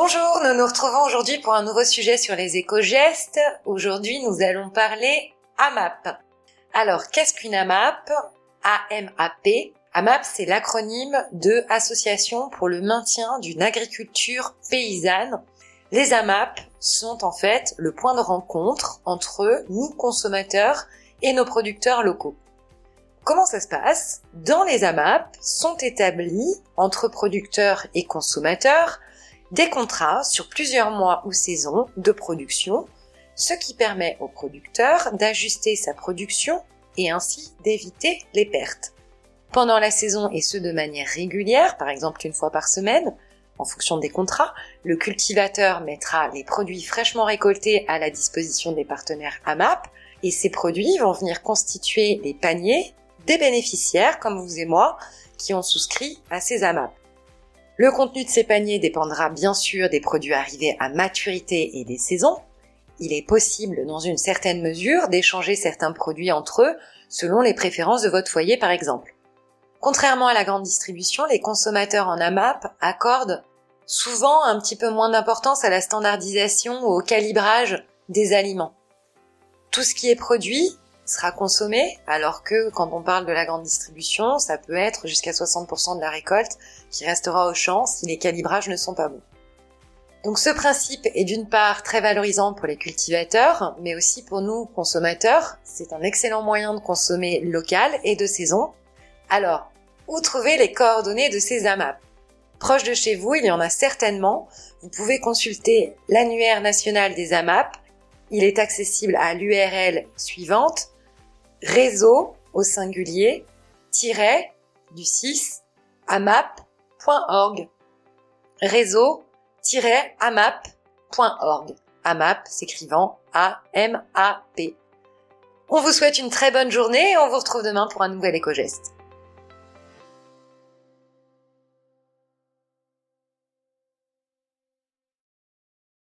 Bonjour, nous nous retrouvons aujourd'hui pour un nouveau sujet sur les éco-gestes. Aujourd'hui, nous allons parler AMAP. Alors, qu'est-ce qu'une AMAP AMAP. AMAP, c'est l'acronyme de Association pour le maintien d'une agriculture paysanne. Les AMAP sont en fait le point de rencontre entre nous consommateurs et nos producteurs locaux. Comment ça se passe? Dans les AMAP sont établis entre producteurs et consommateurs des contrats sur plusieurs mois ou saisons de production, ce qui permet au producteur d'ajuster sa production et ainsi d'éviter les pertes. Pendant la saison et ce de manière régulière, par exemple une fois par semaine, en fonction des contrats, le cultivateur mettra les produits fraîchement récoltés à la disposition des partenaires AMAP et ces produits vont venir constituer les paniers des bénéficiaires comme vous et moi qui ont souscrit à ces AMAP. Le contenu de ces paniers dépendra bien sûr des produits arrivés à maturité et des saisons. Il est possible, dans une certaine mesure, d'échanger certains produits entre eux selon les préférences de votre foyer par exemple. Contrairement à la grande distribution, les consommateurs en AMAP accordent souvent un petit peu moins d'importance à la standardisation ou au calibrage des aliments. Tout ce qui est produit sera consommé, alors que quand on parle de la grande distribution, ça peut être jusqu'à 60% de la récolte qui restera au champ si les calibrages ne sont pas bons. Donc ce principe est d'une part très valorisant pour les cultivateurs, mais aussi pour nous consommateurs. C'est un excellent moyen de consommer local et de saison. Alors, où trouver les coordonnées de ces AMAP Proche de chez vous, il y en a certainement. Vous pouvez consulter l'annuaire national des AMAP. Il est accessible à l'URL suivante réseau au singulier du 6 amap.org. Réseau-amap.org. AMAP s'écrivant A-M-A-P. On vous souhaite une très bonne journée et on vous retrouve demain pour un nouvel éco-geste.